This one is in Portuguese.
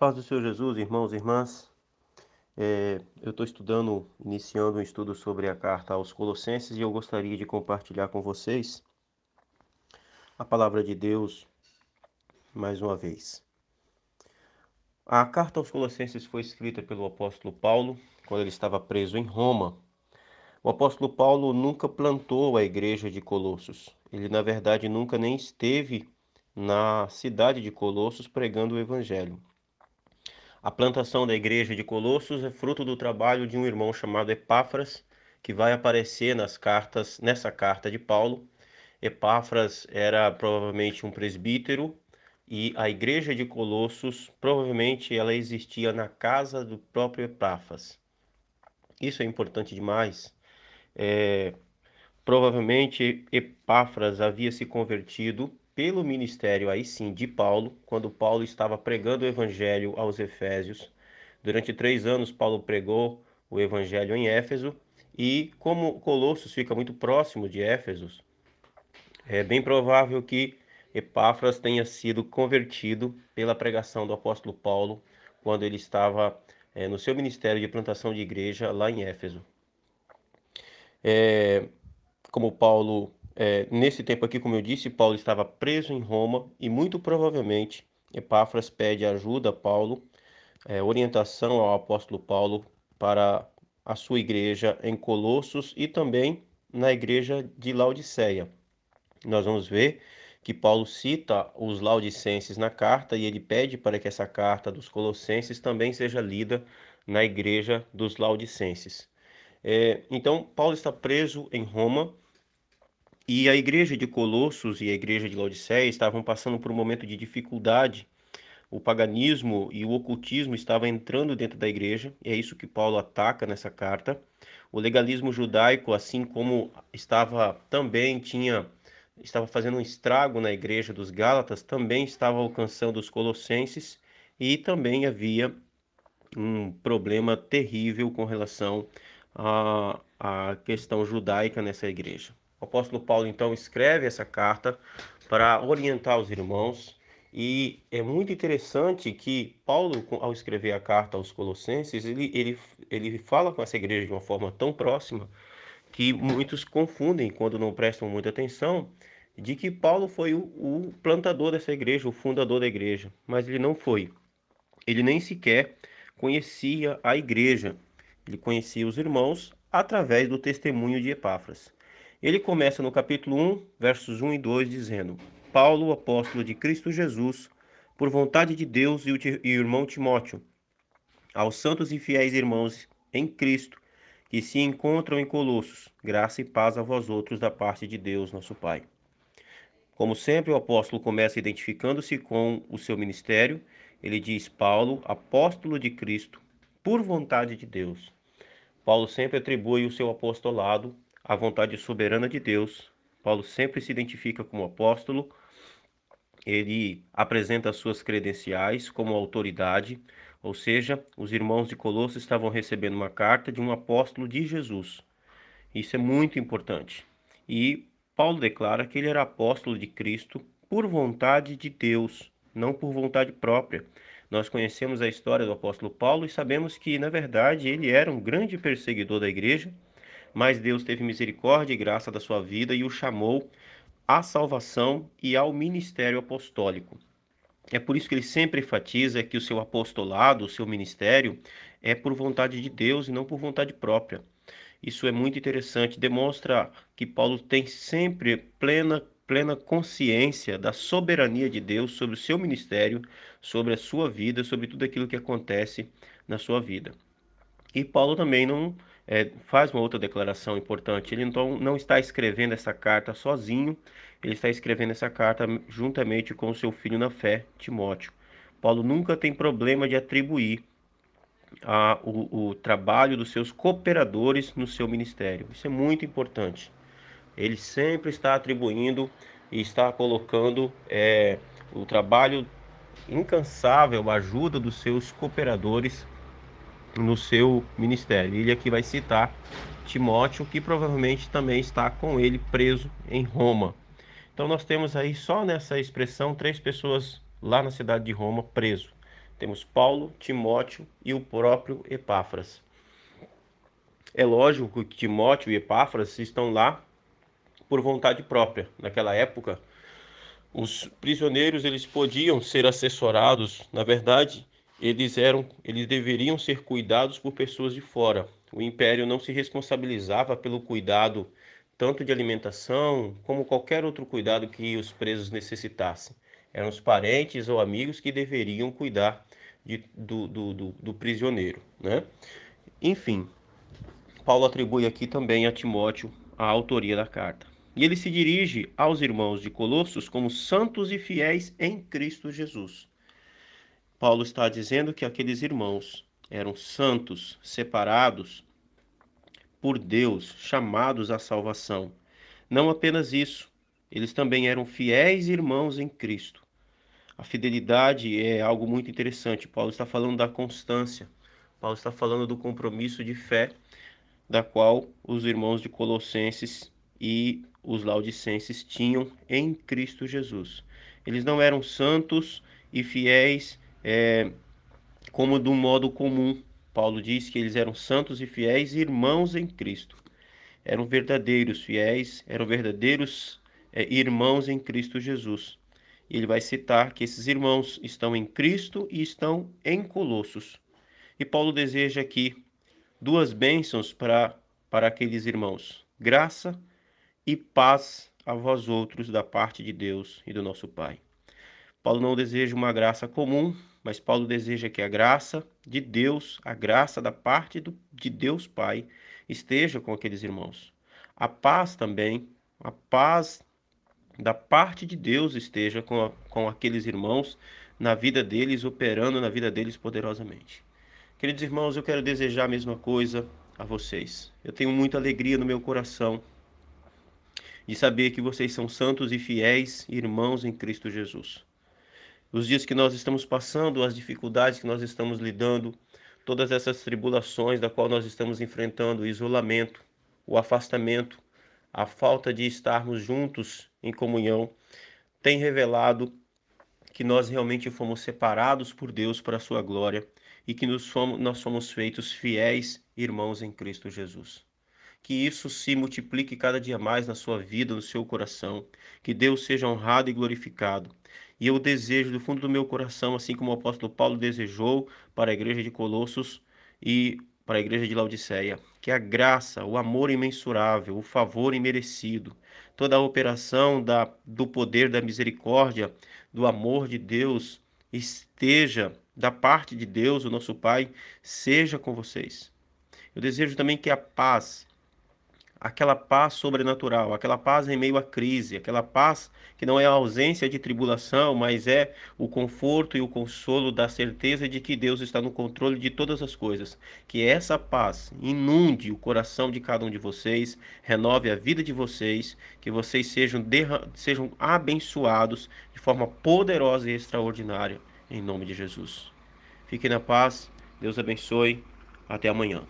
paz do Senhor Jesus, irmãos e irmãs. É, eu estou estudando, iniciando um estudo sobre a carta aos Colossenses e eu gostaria de compartilhar com vocês a palavra de Deus mais uma vez. A carta aos Colossenses foi escrita pelo apóstolo Paulo quando ele estava preso em Roma. O apóstolo Paulo nunca plantou a igreja de Colossos. Ele, na verdade, nunca nem esteve na cidade de Colossos pregando o evangelho. A plantação da igreja de Colossos é fruto do trabalho de um irmão chamado Epáfras, que vai aparecer nas cartas, nessa carta de Paulo. Epáfras era provavelmente um presbítero e a igreja de Colossos provavelmente ela existia na casa do próprio Epáfras. Isso é importante demais. É, provavelmente Epáfras havia se convertido pelo ministério aí sim de Paulo, quando Paulo estava pregando o evangelho aos Efésios. Durante três anos, Paulo pregou o evangelho em Éfeso e como Colossos fica muito próximo de Éfeso, é bem provável que Epáfras tenha sido convertido pela pregação do apóstolo Paulo quando ele estava é, no seu ministério de plantação de igreja lá em Éfeso. É, como Paulo é, nesse tempo aqui, como eu disse, Paulo estava preso em Roma e muito provavelmente Epáfras pede ajuda a Paulo, é, orientação ao apóstolo Paulo para a sua igreja em Colossos e também na igreja de Laodiceia. Nós vamos ver que Paulo cita os laudicenses na carta e ele pede para que essa carta dos colossenses também seja lida na igreja dos laudicenses. É, então, Paulo está preso em Roma e a igreja de Colossos e a igreja de Laodiceia estavam passando por um momento de dificuldade. O paganismo e o ocultismo estavam entrando dentro da igreja, e é isso que Paulo ataca nessa carta. O legalismo judaico, assim como estava também tinha estava fazendo um estrago na igreja dos Gálatas, também estava alcançando os colossenses e também havia um problema terrível com relação à, à questão judaica nessa igreja. O apóstolo Paulo então escreve essa carta para orientar os irmãos e é muito interessante que Paulo, ao escrever a carta aos Colossenses, ele, ele, ele fala com essa igreja de uma forma tão próxima que muitos confundem quando não prestam muita atenção de que Paulo foi o, o plantador dessa igreja, o fundador da igreja, mas ele não foi. Ele nem sequer conhecia a igreja. Ele conhecia os irmãos através do testemunho de Epáfras. Ele começa no capítulo 1, versos 1 e 2, dizendo: Paulo, apóstolo de Cristo Jesus, por vontade de Deus e o, irmão Timóteo, aos santos e fiéis irmãos em Cristo que se encontram em Colossos, graça e paz a vós outros da parte de Deus, nosso Pai. Como sempre, o apóstolo começa identificando-se com o seu ministério. Ele diz: Paulo, apóstolo de Cristo, por vontade de Deus. Paulo sempre atribui o seu apostolado a vontade soberana de Deus. Paulo sempre se identifica como apóstolo, ele apresenta suas credenciais como autoridade, ou seja, os irmãos de Colosso estavam recebendo uma carta de um apóstolo de Jesus. Isso é muito importante. E Paulo declara que ele era apóstolo de Cristo por vontade de Deus, não por vontade própria. Nós conhecemos a história do apóstolo Paulo e sabemos que, na verdade, ele era um grande perseguidor da igreja mas Deus teve misericórdia e graça da sua vida e o chamou à salvação e ao ministério apostólico. É por isso que ele sempre enfatiza que o seu apostolado, o seu ministério, é por vontade de Deus e não por vontade própria. Isso é muito interessante, demonstra que Paulo tem sempre plena plena consciência da soberania de Deus sobre o seu ministério, sobre a sua vida, sobre tudo aquilo que acontece na sua vida. E Paulo também não é, faz uma outra declaração importante. Ele então não está escrevendo essa carta sozinho, ele está escrevendo essa carta juntamente com o seu filho na fé, Timóteo. Paulo nunca tem problema de atribuir a, o, o trabalho dos seus cooperadores no seu ministério. Isso é muito importante. Ele sempre está atribuindo e está colocando é, o trabalho incansável, a ajuda dos seus cooperadores no seu ministério. Ele aqui vai citar Timóteo, que provavelmente também está com ele preso em Roma. Então nós temos aí só nessa expressão três pessoas lá na cidade de Roma preso. Temos Paulo, Timóteo e o próprio Epáfras. É lógico que Timóteo e Epáfras estão lá por vontade própria. Naquela época, os prisioneiros eles podiam ser assessorados, na verdade, eles eram, eles deveriam ser cuidados por pessoas de fora. O império não se responsabilizava pelo cuidado tanto de alimentação como qualquer outro cuidado que os presos necessitassem. Eram os parentes ou amigos que deveriam cuidar de, do, do, do, do prisioneiro, né? Enfim, Paulo atribui aqui também a Timóteo a autoria da carta. E ele se dirige aos irmãos de Colossos como santos e fiéis em Cristo Jesus. Paulo está dizendo que aqueles irmãos eram santos, separados por Deus, chamados à salvação. Não apenas isso, eles também eram fiéis irmãos em Cristo. A fidelidade é algo muito interessante. Paulo está falando da constância. Paulo está falando do compromisso de fé da qual os irmãos de Colossenses e os laudicenses tinham em Cristo Jesus. Eles não eram santos e fiéis é, como do modo comum. Paulo diz que eles eram santos e fiéis irmãos em Cristo. Eram verdadeiros fiéis, eram verdadeiros é, irmãos em Cristo Jesus. E ele vai citar que esses irmãos estão em Cristo e estão em Colossos. E Paulo deseja aqui duas bênçãos para, para aqueles irmãos: graça e paz a vós outros da parte de Deus e do nosso Pai. Paulo não deseja uma graça comum, mas Paulo deseja que a graça de Deus, a graça da parte do, de Deus Pai, esteja com aqueles irmãos. A paz também, a paz da parte de Deus esteja com, a, com aqueles irmãos, na vida deles, operando na vida deles poderosamente. Queridos irmãos, eu quero desejar a mesma coisa a vocês. Eu tenho muita alegria no meu coração de saber que vocês são santos e fiéis irmãos em Cristo Jesus os dias que nós estamos passando, as dificuldades que nós estamos lidando, todas essas tribulações da qual nós estamos enfrentando, o isolamento, o afastamento, a falta de estarmos juntos em comunhão, tem revelado que nós realmente fomos separados por Deus para a sua glória e que nós somos feitos fiéis irmãos em Cristo Jesus. Que isso se multiplique cada dia mais na sua vida, no seu coração. Que Deus seja honrado e glorificado. E eu desejo do fundo do meu coração, assim como o apóstolo Paulo desejou para a igreja de Colossos e para a igreja de Laodiceia, que a graça, o amor imensurável, o favor imerecido, toda a operação da, do poder da misericórdia, do amor de Deus esteja da parte de Deus, o nosso Pai, seja com vocês. Eu desejo também que a paz, aquela paz sobrenatural, aquela paz em meio à crise, aquela paz que não é a ausência de tribulação, mas é o conforto e o consolo da certeza de que Deus está no controle de todas as coisas. Que essa paz inunde o coração de cada um de vocês, renove a vida de vocês, que vocês sejam, sejam abençoados de forma poderosa e extraordinária, em nome de Jesus. Fiquem na paz, Deus abençoe, até amanhã.